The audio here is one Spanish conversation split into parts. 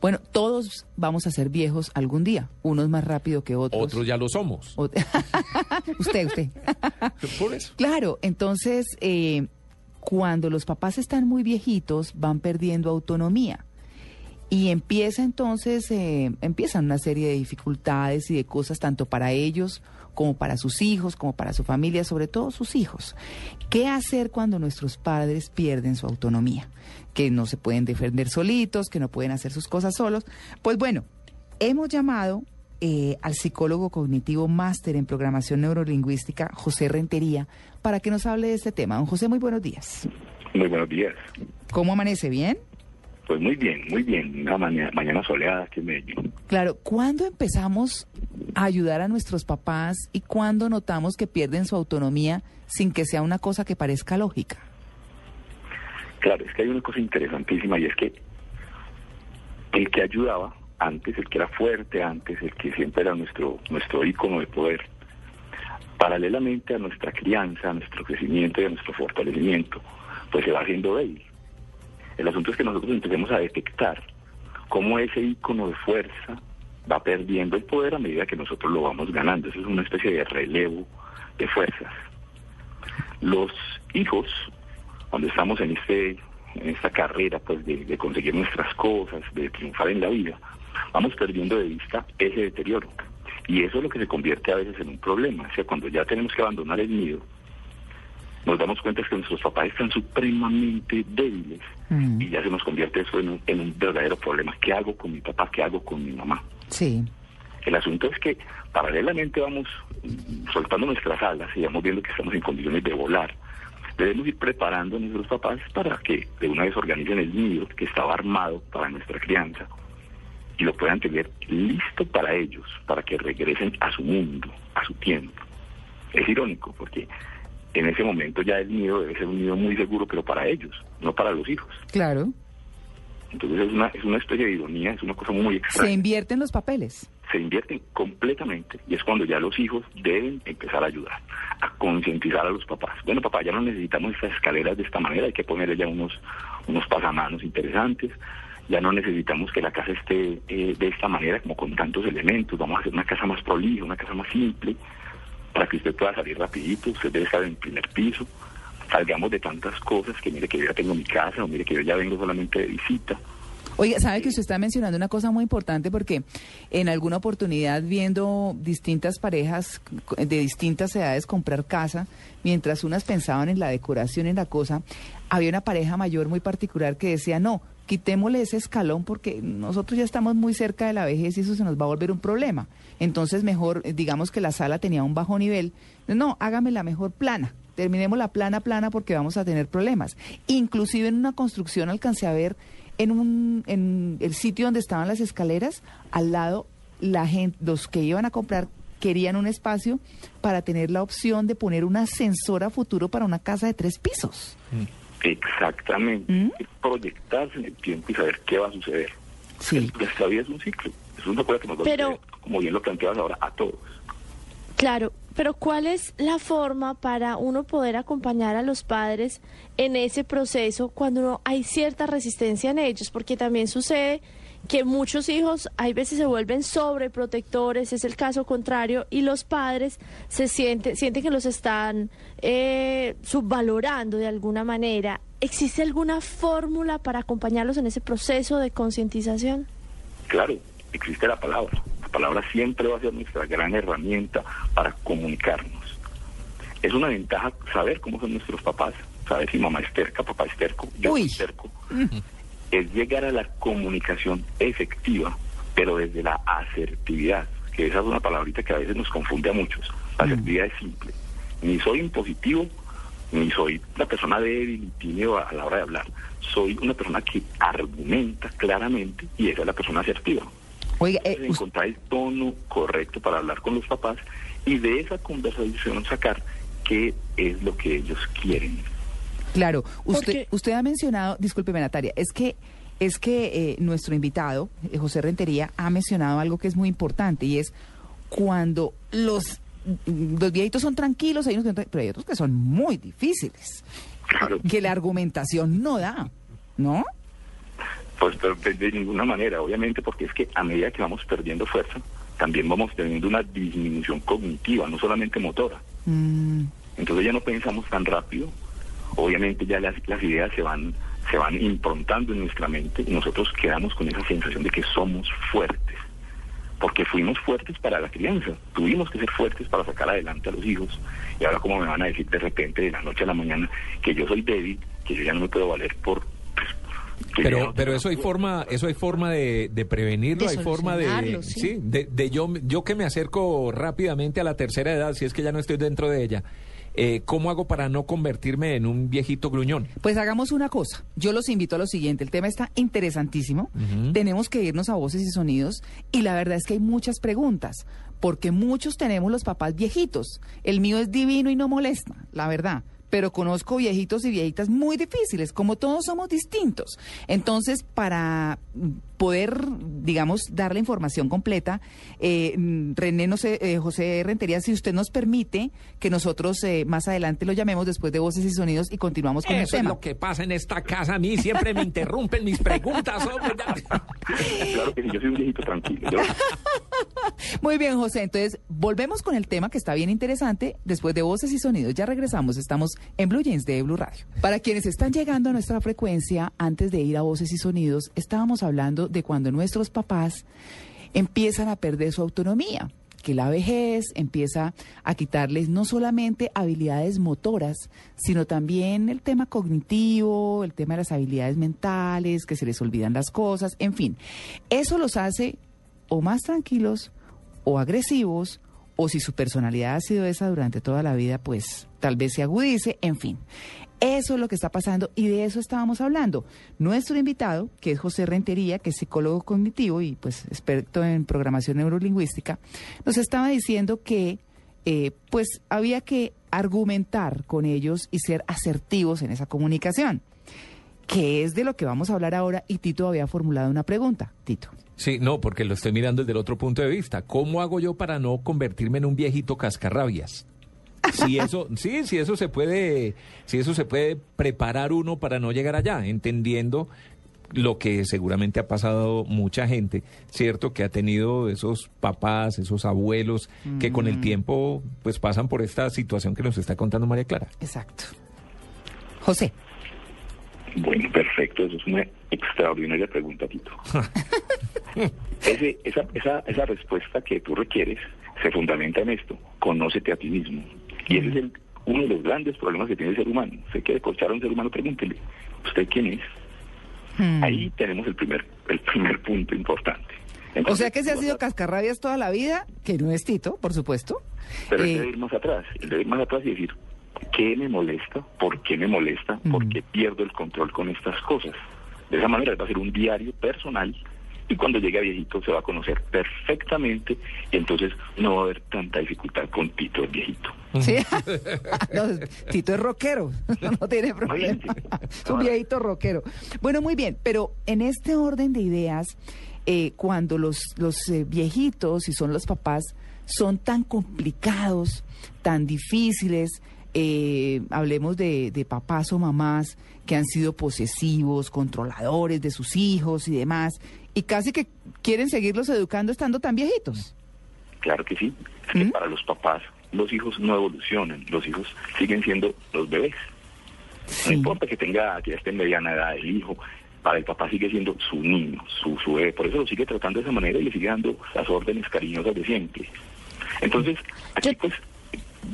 Bueno, todos vamos a ser viejos algún día, unos más rápido que otros. Otros ya lo somos. Ot- usted, usted. Por eso. Claro, entonces, eh, cuando los papás están muy viejitos, van perdiendo autonomía. Y empieza entonces, eh, empiezan una serie de dificultades y de cosas tanto para ellos como para sus hijos, como para su familia, sobre todo sus hijos. ¿Qué hacer cuando nuestros padres pierden su autonomía? Que no se pueden defender solitos, que no pueden hacer sus cosas solos. Pues bueno, hemos llamado eh, al psicólogo cognitivo máster en programación neurolingüística, José Rentería, para que nos hable de este tema. Don José, muy buenos días. Muy buenos días. ¿Cómo amanece? ¿Bien? Pues muy bien, muy bien. Una mañana, mañana soleada aquí en Medellín. Claro, ¿cuándo empezamos a ayudar a nuestros papás y cuándo notamos que pierden su autonomía sin que sea una cosa que parezca lógica? Claro, es que hay una cosa interesantísima y es que el que ayudaba antes, el que era fuerte antes, el que siempre era nuestro, nuestro ícono de poder, paralelamente a nuestra crianza, a nuestro crecimiento y a nuestro fortalecimiento, pues se va haciendo débil. El asunto es que nosotros empecemos a detectar cómo ese ícono de fuerza va perdiendo el poder a medida que nosotros lo vamos ganando. Eso es una especie de relevo de fuerzas. Los hijos, cuando estamos en este en esta carrera pues de, conseguir nuestras cosas, de triunfar en la vida, vamos perdiendo de vista ese deterioro. Y eso es lo que se convierte a veces en un problema. O sea, cuando ya tenemos que abandonar el nido, nos damos cuenta es que nuestros papás están supremamente débiles Mm. y ya se nos convierte eso en un, en un verdadero problema. ¿Qué hago con mi papá? ¿Qué hago con mi mamá? Sí. El asunto es que paralelamente vamos soltando nuestras alas y vamos viendo que estamos en condiciones de volar. Debemos ir preparando a nuestros papás para que de una vez organicen el nido que estaba armado para nuestra crianza y lo puedan tener listo para ellos, para que regresen a su mundo, a su tiempo. Es irónico porque en ese momento ya el nido debe ser un nido muy seguro, pero para ellos, no para los hijos. Claro. Entonces es una, es una especie de ironía, es una cosa muy Se extraña. invierten los papeles. Se invierten completamente y es cuando ya los hijos deben empezar a ayudar, a concientizar a los papás. Bueno, papá, ya no necesitamos estas escaleras de esta manera, hay que ponerle ya unos, unos pasamanos interesantes. Ya no necesitamos que la casa esté eh, de esta manera, como con tantos elementos. Vamos a hacer una casa más prolija, una casa más simple, para que usted pueda salir rapidito. Usted debe estar en primer piso. Salgamos de tantas cosas, que mire que yo ya tengo mi casa, o mire que yo ya vengo solamente de visita. Oiga, sabe que usted está mencionando una cosa muy importante porque en alguna oportunidad viendo distintas parejas de distintas edades comprar casa, mientras unas pensaban en la decoración, en la cosa, había una pareja mayor muy particular que decía, no, quitémosle ese escalón porque nosotros ya estamos muy cerca de la vejez y eso se nos va a volver un problema. Entonces mejor, eh, digamos que la sala tenía un bajo nivel, no, hágame la mejor plana. Terminemos la plana plana porque vamos a tener problemas. Inclusive en una construcción alcancé a ver en, un, en el sitio donde estaban las escaleras, al lado, la gente, los que iban a comprar querían un espacio para tener la opción de poner un ascensor a futuro para una casa de tres pisos. Exactamente. ¿Mm? Es Proyectarse en el tiempo y saber qué va a suceder. Sí. Nuestra vida es un ciclo. Es una cosa que nos va a Pero- suceder, como bien lo planteabas ahora, a todos. Claro, pero ¿cuál es la forma para uno poder acompañar a los padres en ese proceso cuando no hay cierta resistencia en ellos? Porque también sucede que muchos hijos hay veces se vuelven sobreprotectores, es el caso contrario, y los padres se sienten, sienten que los están eh, subvalorando de alguna manera. ¿Existe alguna fórmula para acompañarlos en ese proceso de concientización? Claro, existe la palabra. La palabra siempre va a ser nuestra gran herramienta para comunicarnos. Es una ventaja saber cómo son nuestros papás, saber si mamá es terca, papá es terco, yo Uy. soy terco. Es llegar a la comunicación efectiva, pero desde la asertividad, que esa es una palabrita que a veces nos confunde a muchos. La asertividad es simple. Ni soy impositivo, ni soy una persona débil y tímido a la hora de hablar. Soy una persona que argumenta claramente y esa es la persona asertiva. Oiga, eh, Entonces, encontrar el tono correcto para hablar con los papás y de esa conversación sacar qué es lo que ellos quieren. Claro, usted, Porque- usted ha mencionado, discúlpeme Natalia, es que es que eh, nuestro invitado, eh, José Rentería, ha mencionado algo que es muy importante y es cuando los, los viejitos son tranquilos, hay unos que pero hay otros que son muy difíciles, Claro, que la argumentación no da, ¿no? pues pero de, de ninguna manera, obviamente, porque es que a medida que vamos perdiendo fuerza, también vamos teniendo una disminución cognitiva, no solamente motora. Mm, Entonces ya no pensamos tan rápido. Obviamente ya las, las ideas se van se van improntando en nuestra mente y nosotros quedamos con esa sensación de que somos fuertes. Porque fuimos fuertes para la crianza, tuvimos que ser fuertes para sacar adelante a los hijos. Y ahora como me van a decir de repente de la noche a la mañana que yo soy débil, que yo ya no me puedo valer por... pues, Pero, pero eso hay forma, eso hay forma de, de prevenirlo, De hay forma de, sí. sí, de, de yo, yo que me acerco rápidamente a la tercera edad, si es que ya no estoy dentro de ella, eh, ¿cómo hago para no convertirme en un viejito gruñón? Pues hagamos una cosa. Yo los invito a lo siguiente. El tema está interesantísimo. Tenemos que irnos a voces y sonidos. Y la verdad es que hay muchas preguntas. Porque muchos tenemos los papás viejitos. El mío es divino y no molesta, la verdad. Pero conozco viejitos y viejitas muy difíciles, como todos somos distintos. Entonces, para poder, digamos, dar la información completa, eh, mm, René, no sé, eh, José Rentería, si usted nos permite que nosotros eh, más adelante lo llamemos después de voces y sonidos y continuamos con el Eso es tema. lo que pasa en esta casa. A mí siempre me interrumpen mis preguntas. hombre. Claro que sí, yo soy un viejito tranquilo. Yo- Muy bien, José. Entonces, volvemos con el tema que está bien interesante después de voces y sonidos. Ya regresamos. Estamos en Blue Jeans de Blue Radio. Para quienes están llegando a nuestra frecuencia, antes de ir a voces y sonidos, estábamos hablando de cuando nuestros papás empiezan a perder su autonomía que la vejez empieza a quitarles no solamente habilidades motoras, sino también el tema cognitivo, el tema de las habilidades mentales, que se les olvidan las cosas, en fin. Eso los hace o más tranquilos o agresivos, o si su personalidad ha sido esa durante toda la vida, pues tal vez se agudice, en fin. Eso es lo que está pasando y de eso estábamos hablando. Nuestro invitado, que es José Rentería, que es psicólogo cognitivo y pues experto en programación neurolingüística, nos estaba diciendo que eh, pues había que argumentar con ellos y ser asertivos en esa comunicación, que es de lo que vamos a hablar ahora y Tito había formulado una pregunta. Tito. Sí, no, porque lo estoy mirando desde el otro punto de vista. ¿Cómo hago yo para no convertirme en un viejito cascarrabias? Si eso, sí, si eso se puede, si eso se puede preparar uno para no llegar allá, entendiendo lo que seguramente ha pasado mucha gente, ¿cierto? Que ha tenido esos papás, esos abuelos, que con el tiempo pues pasan por esta situación que nos está contando María Clara. Exacto. José. Bueno, perfecto, eso es una extraordinaria pregunta, Tito. Ese- esa, esa, esa respuesta que tú requieres se fundamenta en esto, conócete a ti mismo. Y ese es el, uno de los grandes problemas que tiene el ser humano. Se quiere cochar a un ser humano, pregúntele, ¿usted quién es? Hmm. Ahí tenemos el primer, el primer punto importante. O sea que se ha sido cascarrabias toda la vida, que no es Tito, por supuesto. Pero Eh, de ir más atrás, es de ir más atrás y decir, ¿qué me molesta? ¿Por qué me molesta? ¿Por qué pierdo el control con estas cosas? De esa manera va a ser un diario personal y cuando llegue a viejito se va a conocer perfectamente y entonces no va a haber tanta dificultad con Tito el viejito. Sí. No, Tito es rockero, no tiene problema. Es un viejito rockero. Bueno, muy bien, pero en este orden de ideas, eh, cuando los, los eh, viejitos, y son los papás, son tan complicados, tan difíciles, eh, hablemos de, de papás o mamás que han sido posesivos, controladores de sus hijos y demás, y casi que quieren seguirlos educando estando tan viejitos. Claro que sí, es que ¿Mm? para los papás los hijos no evolucionan, los hijos siguen siendo los bebés. No importa que tenga, que ya esté en mediana edad el hijo, para el papá sigue siendo su niño, su, su bebé, por eso lo sigue tratando de esa manera y le sigue dando las órdenes cariñosas de siempre. Entonces, aquí Yo- pues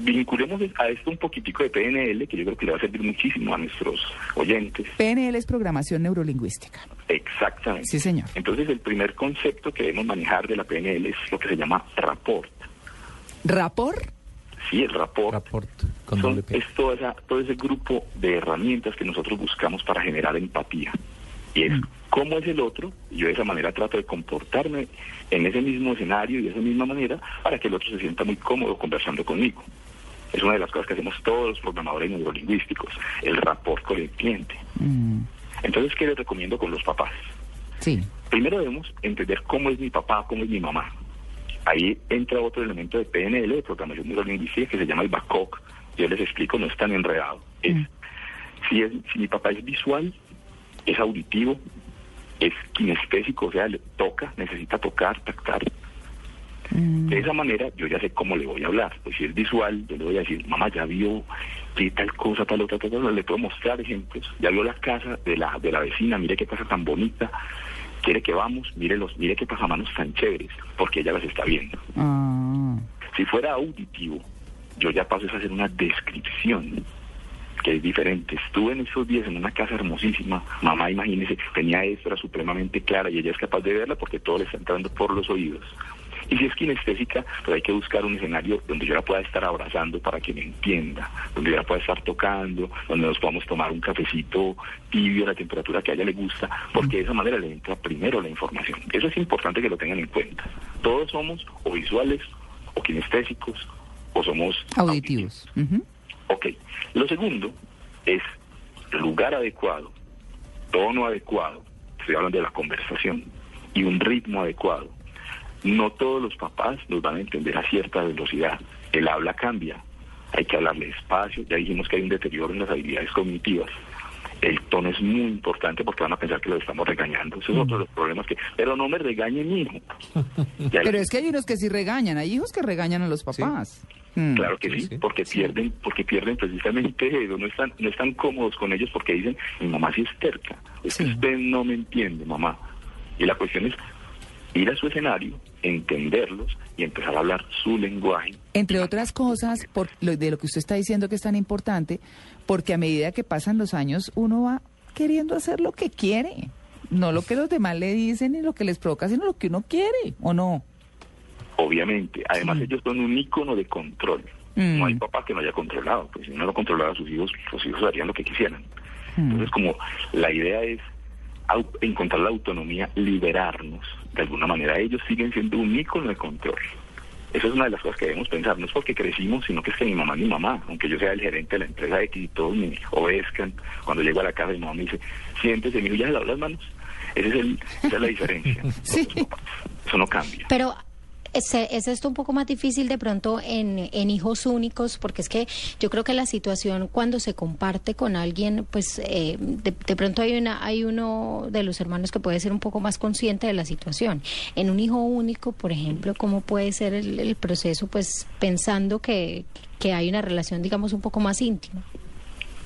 vinculemos a esto un poquitico de PNL, que yo creo que le va a servir muchísimo a nuestros oyentes. PNL es programación neurolingüística. Exactamente. Sí, señor. Entonces, el primer concepto que debemos manejar de la PNL es lo que se llama rapport. ¿Rapor? Sí, el rapport. Rapport con son- es toda esa- todo ese grupo de herramientas que nosotros buscamos para generar empatía. Y es cómo es el otro, y yo de esa manera trato de comportarme en ese mismo escenario y de esa misma manera para que el otro se sienta muy cómodo conversando conmigo. Es una de las cosas que hacemos todos los programadores neurolingüísticos, el rapport con el cliente. Mm, Entonces, ¿qué les recomiendo con los papás? sí. Primero debemos entender cómo es mi papá, cómo es mi mamá. Ahí entra otro elemento de PNL, de programación neurolingüística, que se llama el BACOC. Yo les explico, no es tan enredado. Es, si, es, si mi papá es visual, es auditivo, es kinestésico, o sea, le toca, necesita tocar, tactar. De esa manera yo ya sé cómo le voy a hablar. Pues si es visual, yo le voy a decir, mamá, ya vio qué tal cosa, tal otra, tal otra. Le puedo mostrar ejemplos. Ya vio la casa de la, de la vecina, mire qué casa tan bonita. Quiere que vamos, mire, los, mire qué pasamanos tan chéveres, porque ella las está viendo. Ah, Si fuera auditivo, yo ya paso a hacer una descripción que es diferente. Estuve en esos días en una casa hermosísima, mamá, imagínese, tenía esto, era supremamente clara y ella es capaz de verla porque todo le está entrando por los oídos. Y si es kinestésica, pues hay que buscar un escenario donde yo la pueda estar abrazando para que me entienda, donde yo la pueda estar tocando, donde nos podamos tomar un cafecito tibio a la temperatura que a ella le gusta, porque de esa manera le entra primero la información. Eso es importante que lo tengan en cuenta. Todos somos o visuales, o kinestésicos, o somos auditivos. Ujú. Ok. Lo segundo es lugar adecuado, tono adecuado, estoy hablando de la conversación, y un ritmo adecuado. No todos los papás nos van a entender a cierta velocidad. El habla cambia. Hay que hablarle despacio. Ya dijimos que hay un deterioro en las habilidades cognitivas. El tono es muy importante porque van a pensar que lo estamos regañando. Ese es otro de los problemas que... Pero no me regañe, mi hijo. Pero es que hay unos que sí regañan, hay hijos que regañan a los papás. Mm. Claro que Sí, sí, sí. porque pierden, porque pierden precisamente eso, no están, no están cómodos con ellos porque dicen, mi mamá sí es terca, es que usted no me entiende, mamá. Y la cuestión es ir a su escenario, entenderlos y empezar a hablar su lenguaje. Entre otras cosas, por lo, de lo que usted está diciendo que es tan importante, porque a medida que pasan los años uno va queriendo hacer lo que quiere, no lo que los demás le dicen ni lo que les provoca, sino lo que uno quiere, ¿o no? Obviamente, además ellos son un ícono de control. Mm. No hay papá que no haya controlado, pues si no lo controlara a sus hijos, los hijos harían lo que quisieran. Mm. Entonces, como la idea es encontrar la autonomía, liberarnos de alguna manera. Ellos siguen siendo un ícono de control. Esa es una de las cosas que debemos pensar. No es porque crecimos, sino que es que mi mamá es mi mamá. Aunque yo sea el gerente de la empresa X y todos me obedezcan. Cuando llego a la casa, mi mamá me dice, siéntese, mi hijo, ya se lava las manos. Ese es el, esa es la diferencia. Sí. Eso no cambia. Pero ¿es, es esto un poco más difícil de pronto en, en hijos únicos? Porque es que yo creo que la situación cuando se comparte con alguien, pues eh, de, de pronto hay, una, hay uno de los hermanos que puede ser un poco más consciente de la situación. En un hijo único, por ejemplo, ¿cómo puede ser el, el proceso? Pues pensando que, que hay una relación, digamos, un poco más íntima.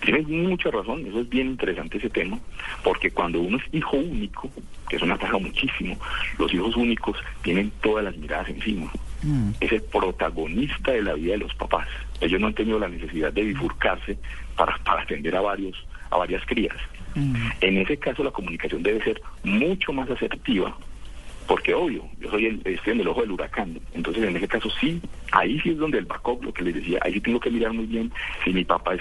Tienes mucha razón, eso es bien interesante ese tema, porque cuando uno es hijo único, que eso me ataja muchísimo, los hijos únicos tienen todas las miradas encima. Mm. Es el protagonista de la vida de los papás. Ellos no han tenido la necesidad de bifurcarse para, para atender a varios, a varias crías. En ese caso la comunicación debe ser mucho más asertiva, porque obvio, yo soy el, estoy en el ojo del huracán. Entonces en ese caso sí, ahí sí es donde el backup, lo que les decía, ahí sí tengo que mirar muy bien si mi papá es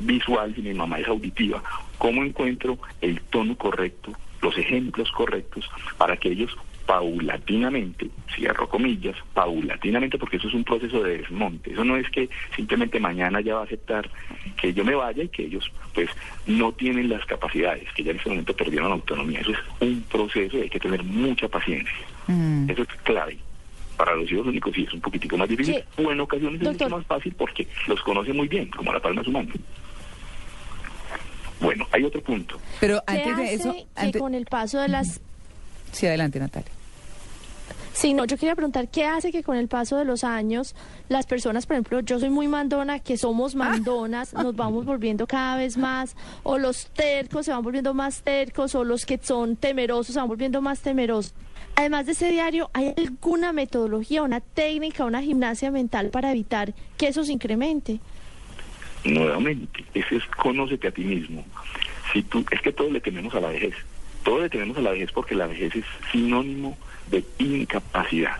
visual, si mi mamá es auditiva, cómo encuentro el tono correcto, los ejemplos correctos para que ellos paulatinamente, cierro comillas, paulatinamente, porque eso es un proceso de desmonte. Eso no es que simplemente mañana ya va a aceptar que yo me vaya y que ellos pues no tienen las capacidades, que ya en ese momento perdieron la autonomía. Eso es un proceso y hay que tener mucha paciencia. Mm. Eso es clave. Para los hijos únicos sí es un poquitico más difícil, Sí. o en ocasiones es Doctor. mucho más fácil porque los conoce muy bien, como la palma de su mano. Bueno, hay otro punto. Pero ¿Qué antes de hace eso, que con el paso de las... sí, adelante, Natalia. Sí, no, yo quería preguntar, ¿qué hace que con el paso de los años las personas, por ejemplo, yo soy muy mandona, que somos mandonas, nos vamos volviendo cada vez más, o los tercos se van volviendo más tercos, o los que son temerosos se van volviendo más temerosos? Además de ese diario, ¿hay alguna metodología, una técnica, una gimnasia mental para evitar que eso se incremente? Nuevamente, ese es conócete a ti mismo. Si tú, es que todos le tememos a la vejez. Todos le tememos a la vejez porque la vejez es sinónimo de incapacidad.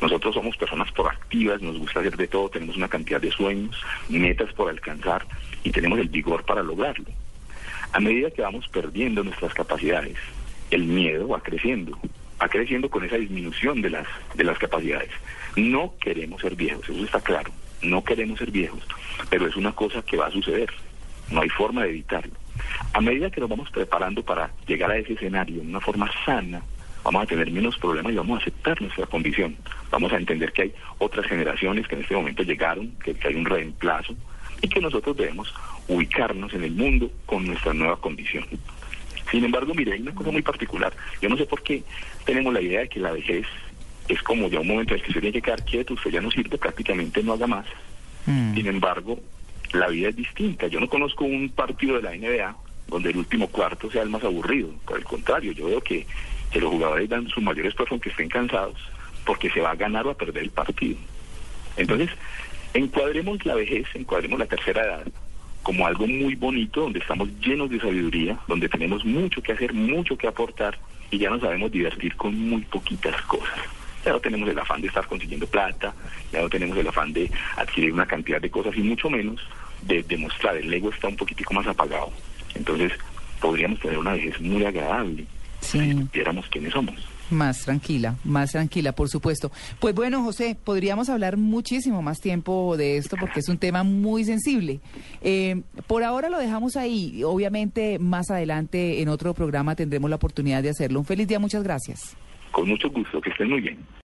Nosotros somos personas proactivas, nos gusta hacer de todo, tenemos una cantidad de sueños, metas por alcanzar y tenemos el vigor para lograrlo. A medida que vamos perdiendo nuestras capacidades, el miedo va creciendo, va creciendo con esa disminución de las, de las capacidades. No queremos ser viejos, eso está claro, no queremos ser viejos, pero es una cosa que va a suceder, no hay forma de evitarlo. A medida que nos vamos preparando para llegar a ese escenario de una forma sana, vamos a tener menos problemas y vamos a aceptar nuestra condición. Vamos a entender que hay otras generaciones que en este momento llegaron, que, que hay un reemplazo y que nosotros debemos ubicarnos en el mundo con nuestra nueva condición. Sin embargo, mire, hay una cosa muy particular. Yo no sé por qué tenemos la idea de que la vejez es como ya un momento en el que se tiene que quedar quieto, usted ya no sirve, prácticamente no haga más. Mm. Sin embargo, la vida es distinta. Yo no conozco un partido de la NBA donde el último cuarto sea el más aburrido. Por el contrario, yo veo que, que los jugadores dan su mayor esfuerzo aunque estén cansados, porque se va a ganar o a perder el partido. Entonces, encuadremos la vejez, encuadremos la tercera edad como algo muy bonito, donde estamos llenos de sabiduría, donde tenemos mucho que hacer, mucho que aportar y ya nos sabemos divertir con muy poquitas cosas. Ya no tenemos el afán de estar consiguiendo plata, ya no tenemos el afán de adquirir una cantidad de cosas y mucho menos de demostrar. El ego está un poquitico más apagado. Entonces, podríamos tener una vejez muy agradable Sí. si supiéramos quiénes somos. Más tranquila, más tranquila, por supuesto. Pues bueno, José, podríamos hablar muchísimo más tiempo de esto porque es un tema muy sensible. Eh, por ahora lo dejamos ahí. Obviamente, más adelante en otro programa tendremos la oportunidad de hacerlo. Un feliz día, muchas gracias. Con mucho gusto, que estén muy bien.